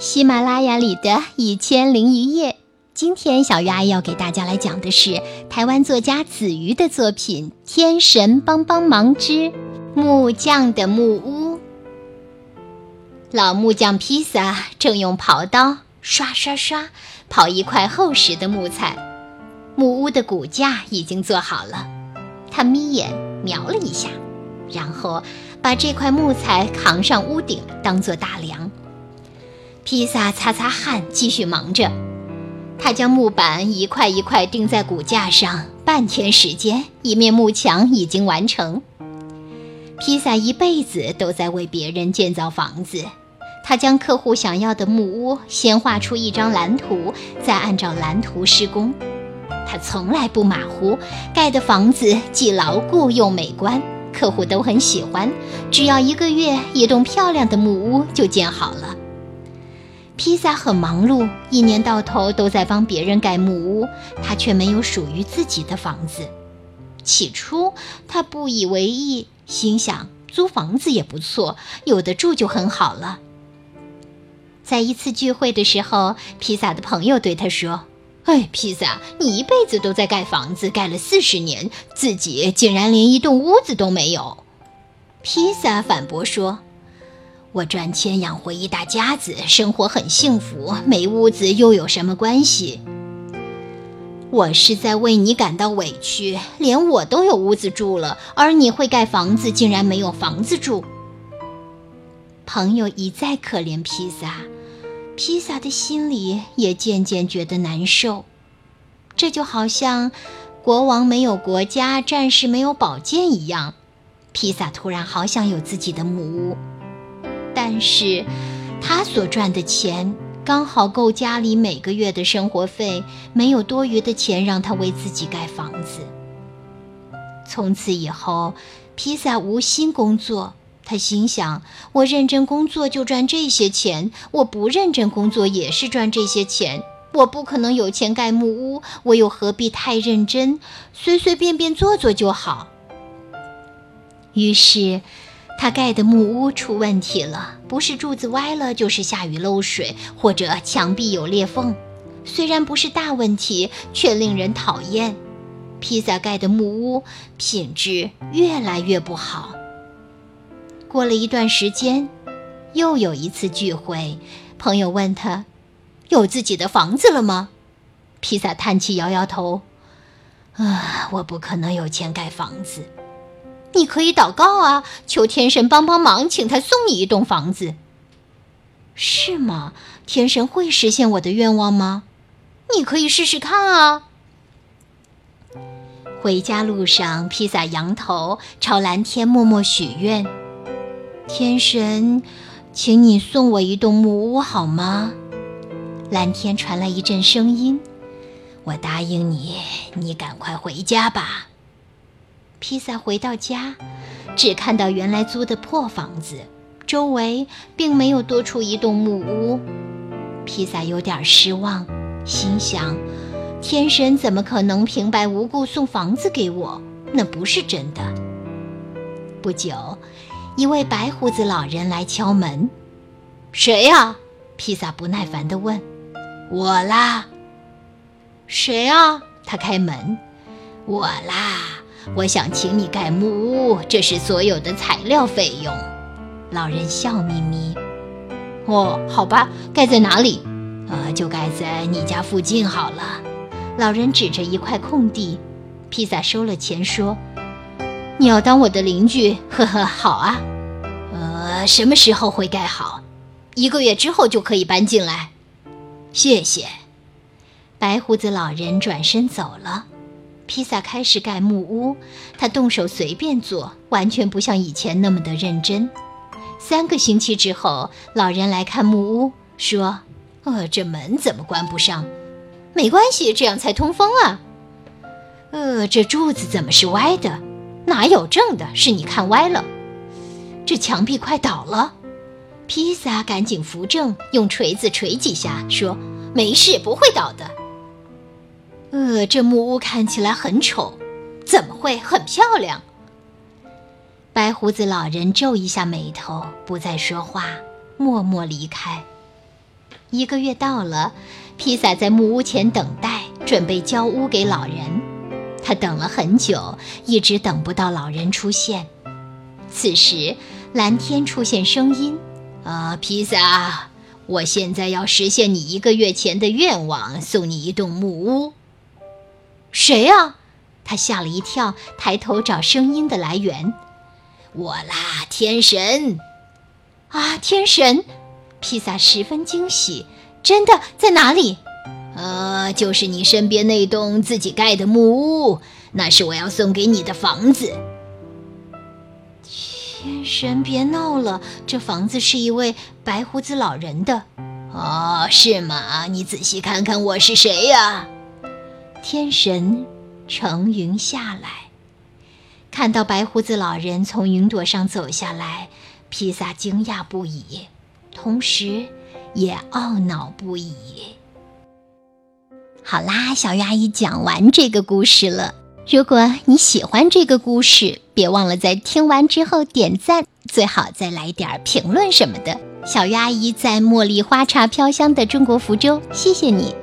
喜马拉雅里的一千零一夜。今天小鱼阿姨要给大家来讲的是台湾作家子瑜的作品《天神帮帮忙之木匠的木屋》。老木匠披萨正用刨刀刷刷刷刨一块厚实的木材，木屋的骨架已经做好了。他眯眼瞄了一下，然后把这块木材扛上屋顶当做大梁。披萨擦擦汗，继续忙着。他将木板一块一块钉在骨架上，半天时间，一面幕墙已经完成。披萨一辈子都在为别人建造房子。他将客户想要的木屋先画出一张蓝图，再按照蓝图施工。他从来不马虎，盖的房子既牢固又美观，客户都很喜欢。只要一个月，一栋漂亮的木屋就建好了。披萨很忙碌，一年到头都在帮别人盖木屋，他却没有属于自己的房子。起初，他不以为意，心想租房子也不错，有的住就很好了。在一次聚会的时候，披萨的朋友对他说：“哎，披萨，你一辈子都在盖房子，盖了四十年，自己竟然连一栋屋子都没有。”披萨反驳说。我赚钱养活一大家子，生活很幸福，没屋子又有什么关系？我是在为你感到委屈，连我都有屋子住了，而你会盖房子，竟然没有房子住。朋友一再可怜披萨，披萨的心里也渐渐觉得难受。这就好像国王没有国家，战士没有宝剑一样。披萨突然好想有自己的木屋。但是，他所赚的钱刚好够家里每个月的生活费，没有多余的钱让他为自己盖房子。从此以后，披萨无心工作。他心想：我认真工作就赚这些钱，我不认真工作也是赚这些钱。我不可能有钱盖木屋，我又何必太认真？随随便便做做就好。于是。他盖的木屋出问题了，不是柱子歪了，就是下雨漏水，或者墙壁有裂缝。虽然不是大问题，却令人讨厌。披萨盖的木屋品质越来越不好。过了一段时间，又有一次聚会，朋友问他：“有自己的房子了吗？”披萨叹气，摇摇头：“啊，我不可能有钱盖房子。”你可以祷告啊，求天神帮帮忙，请他送你一栋房子，是吗？天神会实现我的愿望吗？你可以试试看啊。回家路上，披萨扬头朝蓝天默默许愿：“天神，请你送我一栋木屋好吗？”蓝天传来一阵声音：“我答应你，你赶快回家吧。”披萨回到家，只看到原来租的破房子，周围并没有多出一栋木屋。披萨有点失望，心想：天神怎么可能平白无故送房子给我？那不是真的。不久，一位白胡子老人来敲门。“谁呀？”披萨不耐烦地问。“我啦。”“谁啊？”他开门。“我啦。”我想请你盖木屋，这是所有的材料费用。老人笑眯眯。哦，好吧，盖在哪里？呃，就盖在你家附近好了。老人指着一块空地。披萨收了钱说：“你要当我的邻居？呵呵，好啊。呃，什么时候会盖好？一个月之后就可以搬进来。谢谢。”白胡子老人转身走了。披萨开始盖木屋，他动手随便做，完全不像以前那么的认真。三个星期之后，老人来看木屋，说：“呃，这门怎么关不上？没关系，这样才通风啊。呃，这柱子怎么是歪的？哪有正的？是你看歪了。这墙壁快倒了。”披萨赶紧扶正，用锤子锤几下，说：“没事，不会倒的。”呃，这木屋看起来很丑，怎么会很漂亮？白胡子老人皱一下眉头，不再说话，默默离开。一个月到了，披萨在木屋前等待，准备交屋给老人。他等了很久，一直等不到老人出现。此时，蓝天出现声音：“啊，披萨，我现在要实现你一个月前的愿望，送你一栋木屋。”谁呀？他吓了一跳，抬头找声音的来源。我啦，天神！啊，天神！披萨十分惊喜，真的在哪里？呃，就是你身边那栋自己盖的木屋，那是我要送给你的房子。天神，别闹了，这房子是一位白胡子老人的。哦，是吗？你仔细看看我是谁呀？天神乘云下来，看到白胡子老人从云朵上走下来，披萨惊讶不已。同时，也懊恼不已。好啦，小鱼阿姨讲完这个故事了。如果你喜欢这个故事，别忘了在听完之后点赞，最好再来点评论什么的。小鱼阿姨在茉莉花茶飘香的中国福州，谢谢你。